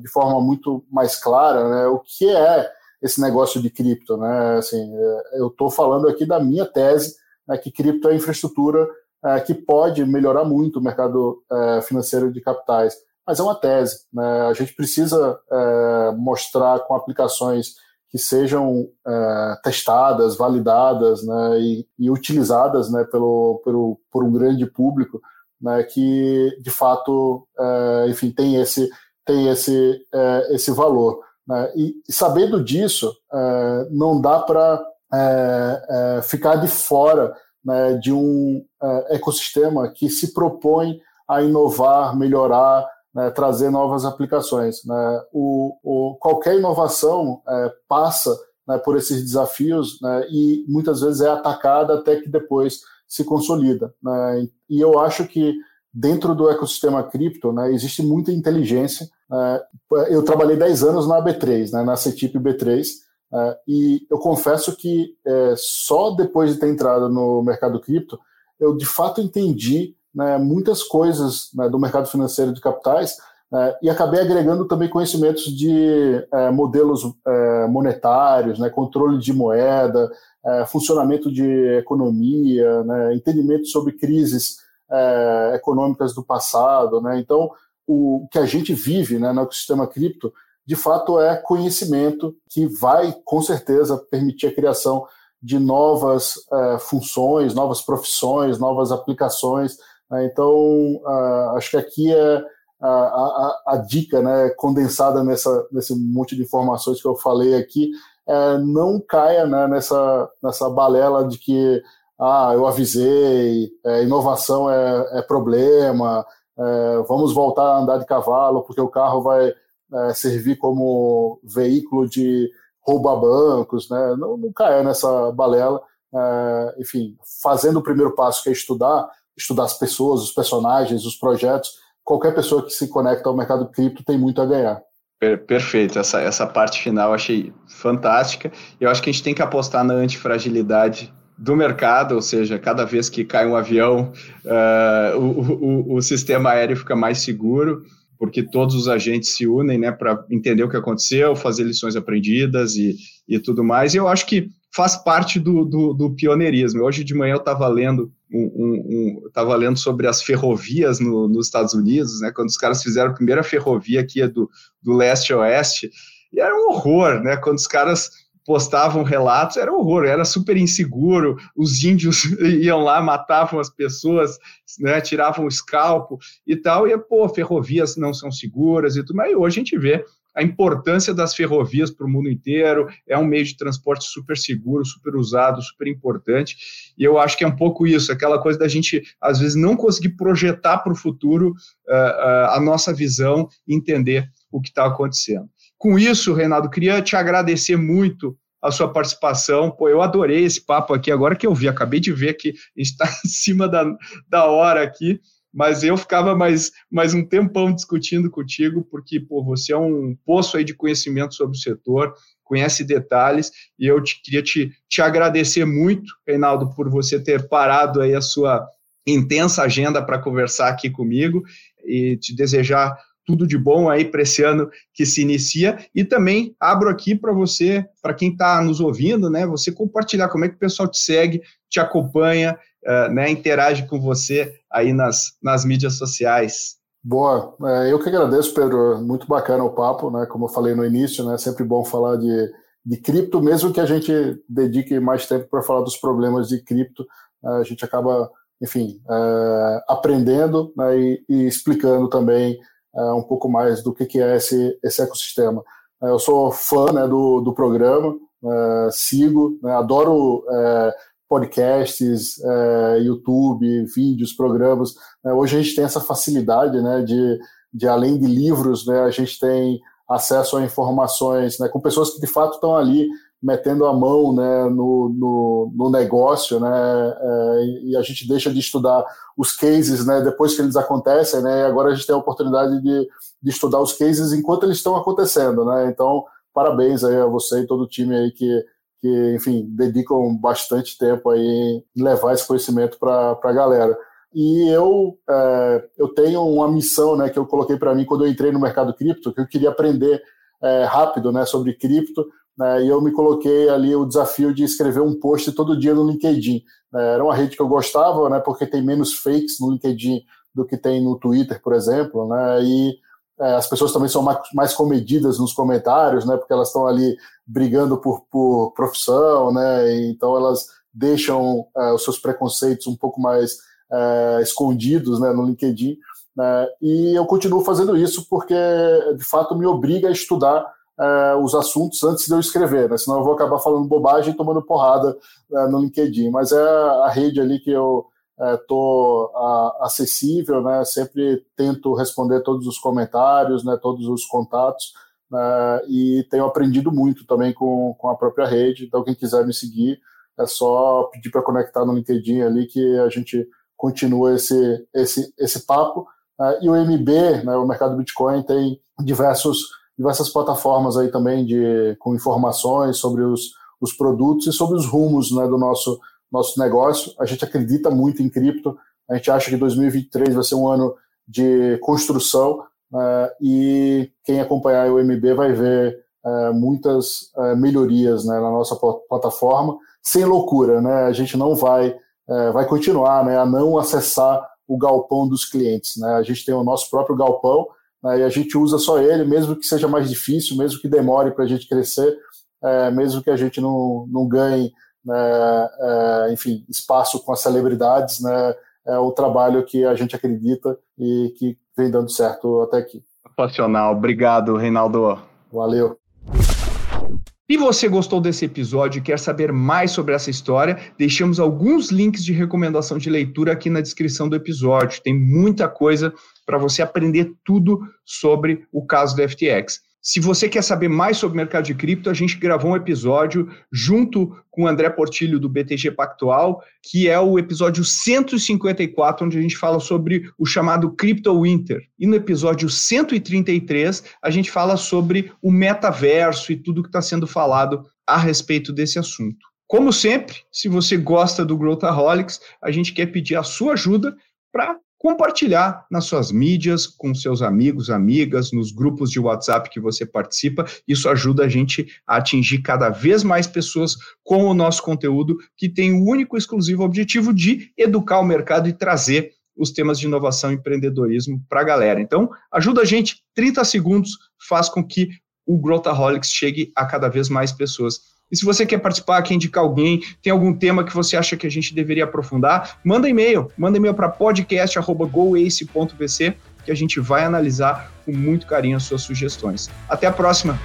de forma muito mais clara né, o que é esse negócio de cripto, né? Assim, é, eu estou falando aqui da minha tese, que cripto é infraestrutura é, que pode melhorar muito o mercado é, financeiro de capitais, mas é uma tese? A gente precisa é, mostrar com aplicações que sejam é, testadas, validadas, né, e, e utilizadas, né, pelo, pelo por um grande público, né, que de fato, é, enfim, tem esse tem esse esse valor. Né? E, sabendo disso, é, não dá para é, é, ficar de fora né, de um é, ecossistema que se propõe a inovar, melhorar, né, trazer novas aplicações. Né? O, o, qualquer inovação é, passa né, por esses desafios né, e muitas vezes é atacada até que depois se consolida. Né? E eu acho que dentro do ecossistema cripto, né, existe muita inteligência. Eu trabalhei 10 anos na B3, né, na CETIP B3, né, e eu confesso que é, só depois de ter entrado no mercado cripto, eu de fato entendi né, muitas coisas né, do mercado financeiro de capitais né, e acabei agregando também conhecimentos de é, modelos é, monetários, né, controle de moeda, é, funcionamento de economia, né, entendimento sobre crises é, econômicas do passado. Né? Então, o que a gente vive né, no ecossistema cripto, de fato, é conhecimento que vai, com certeza, permitir a criação de novas é, funções, novas profissões, novas aplicações. Né? Então, acho que aqui é a, a, a, dica né, condensada nessa, nesse monte de informações que eu falei aqui, é, não caia né, nessa, nessa balela de que ah, eu avisei, é, inovação é, é problema, é, vamos voltar a andar de cavalo porque o carro vai é, servir como veículo de roubar bancos, né? não, não caia nessa balela. É, enfim, fazendo o primeiro passo que é estudar, estudar as pessoas, os personagens, os projetos, qualquer pessoa que se conecta ao mercado cripto tem muito a ganhar. Perfeito, essa, essa parte final eu achei fantástica. Eu acho que a gente tem que apostar na antifragilidade do mercado, ou seja, cada vez que cai um avião, uh, o, o, o, sistema aéreo fica mais seguro. porque todos os agentes se unem né, para entender o que aconteceu, fazer lições aprendidas e, e tudo mais. E eu acho que faz parte do, do, do pioneirismo. Hoje de manhã eu estava lendo um, um, um lendo sobre as ferrovias no, nos Estados Unidos, né, quando os caras fizeram a primeira ferrovia aqui do, do leste a oeste, e era um horror, né, quando os caras postavam relatos, era um horror, era super inseguro, os índios iam lá, matavam as pessoas, né, tiravam o escalpo e tal, e, pô, ferrovias não são seguras e tudo, mas hoje a gente vê a importância das ferrovias para o mundo inteiro, é um meio de transporte super seguro, super usado, super importante, e eu acho que é um pouco isso, aquela coisa da gente, às vezes, não conseguir projetar para o futuro uh, uh, a nossa visão e entender o que está acontecendo. Com isso, Renato, queria te agradecer muito a sua participação. Pô, eu adorei esse papo aqui, agora que eu vi, acabei de ver que está em cima da, da hora aqui, mas eu ficava mais, mais um tempão discutindo contigo, porque pô, você é um poço aí de conhecimento sobre o setor, conhece detalhes, e eu te, queria te, te agradecer muito, Reinaldo, por você ter parado aí a sua intensa agenda para conversar aqui comigo e te desejar tudo de bom aí para esse ano que se inicia. E também abro aqui para você, para quem está nos ouvindo, né? Você compartilhar como é que o pessoal te segue, te acompanha, uh, né? Interage com você aí nas, nas mídias sociais. Boa, é, eu que agradeço, Pedro. Muito bacana o papo, né? Como eu falei no início, né? Sempre bom falar de, de cripto, mesmo que a gente dedique mais tempo para falar dos problemas de cripto, a gente acaba, enfim, é, aprendendo né, e, e explicando também é, um pouco mais do que, que é esse, esse ecossistema. É, eu sou fã né, do, do programa, é, sigo, né, adoro podcasts, YouTube, vídeos, programas. Hoje a gente tem essa facilidade né, de, de, além de livros, né, a gente tem acesso a informações né, com pessoas que de fato estão ali metendo a mão né, no, no, no negócio, né, é, e a gente deixa de estudar os cases né, depois que eles acontecem, né, e agora a gente tem a oportunidade de, de estudar os cases enquanto eles estão acontecendo. Né, então, parabéns aí a você e todo o time aí que, que enfim, dedicam bastante tempo aí em levar esse conhecimento para a galera. E eu, é, eu tenho uma missão né, que eu coloquei para mim quando eu entrei no mercado cripto, que eu queria aprender é, rápido né, sobre cripto, né, e eu me coloquei ali o desafio de escrever um post todo dia no LinkedIn. Né, era uma rede que eu gostava, né, porque tem menos fakes no LinkedIn do que tem no Twitter, por exemplo, né, e é, as pessoas também são mais, mais comedidas nos comentários, né, porque elas estão ali brigando por, por profissão, né, então elas deixam é, os seus preconceitos um pouco mais é, escondidos né, no LinkedIn. Né, e eu continuo fazendo isso porque, de fato, me obriga a estudar uh, os assuntos antes de eu escrever, né? senão eu vou acabar falando bobagem e tomando porrada uh, no LinkedIn. Mas é a rede ali que eu estou uh, acessível, né? sempre tento responder todos os comentários, né? todos os contatos, né? e tenho aprendido muito também com, com a própria rede. Então, quem quiser me seguir, é só pedir para conectar no LinkedIn ali que a gente continua esse, esse, esse papo. Uh, e o MB, né, o mercado Bitcoin, tem diversos diversas plataformas aí também de, com informações sobre os, os produtos e sobre os rumos né, do nosso, nosso negócio. A gente acredita muito em cripto, a gente acha que 2023 vai ser um ano de construção uh, e quem acompanhar o MB vai ver uh, muitas uh, melhorias né, na nossa plataforma, sem loucura, né? A gente não vai, vai continuar né, a não acessar o galpão dos clientes. Né? A gente tem o nosso próprio galpão, né, e a gente usa só ele, mesmo que seja mais difícil, mesmo que demore para a gente crescer, é, mesmo que a gente não, não ganhe, né, é, enfim, espaço com as celebridades, né, é o trabalho que a gente acredita e que vem dando certo até aqui. Sensacional, obrigado, Reinaldo. Valeu. E você gostou desse episódio e quer saber mais sobre essa história? Deixamos alguns links de recomendação de leitura aqui na descrição do episódio. Tem muita coisa para você aprender tudo sobre o caso do FTX. Se você quer saber mais sobre o mercado de cripto, a gente gravou um episódio junto com o André Portilho do BTG Pactual, que é o episódio 154, onde a gente fala sobre o chamado Crypto Winter. E no episódio 133, a gente fala sobre o metaverso e tudo que está sendo falado a respeito desse assunto. Como sempre, se você gosta do Growthaholics, a gente quer pedir a sua ajuda para compartilhar nas suas mídias, com seus amigos, amigas, nos grupos de WhatsApp que você participa. Isso ajuda a gente a atingir cada vez mais pessoas com o nosso conteúdo, que tem o único e exclusivo objetivo de educar o mercado e trazer os temas de inovação e empreendedorismo para a galera. Então, ajuda a gente, 30 segundos faz com que o Growthaholics chegue a cada vez mais pessoas. E se você quer participar, quer indicar alguém, tem algum tema que você acha que a gente deveria aprofundar, manda e-mail. Manda e-mail para podcast.goace.vc que a gente vai analisar com muito carinho as suas sugestões. Até a próxima!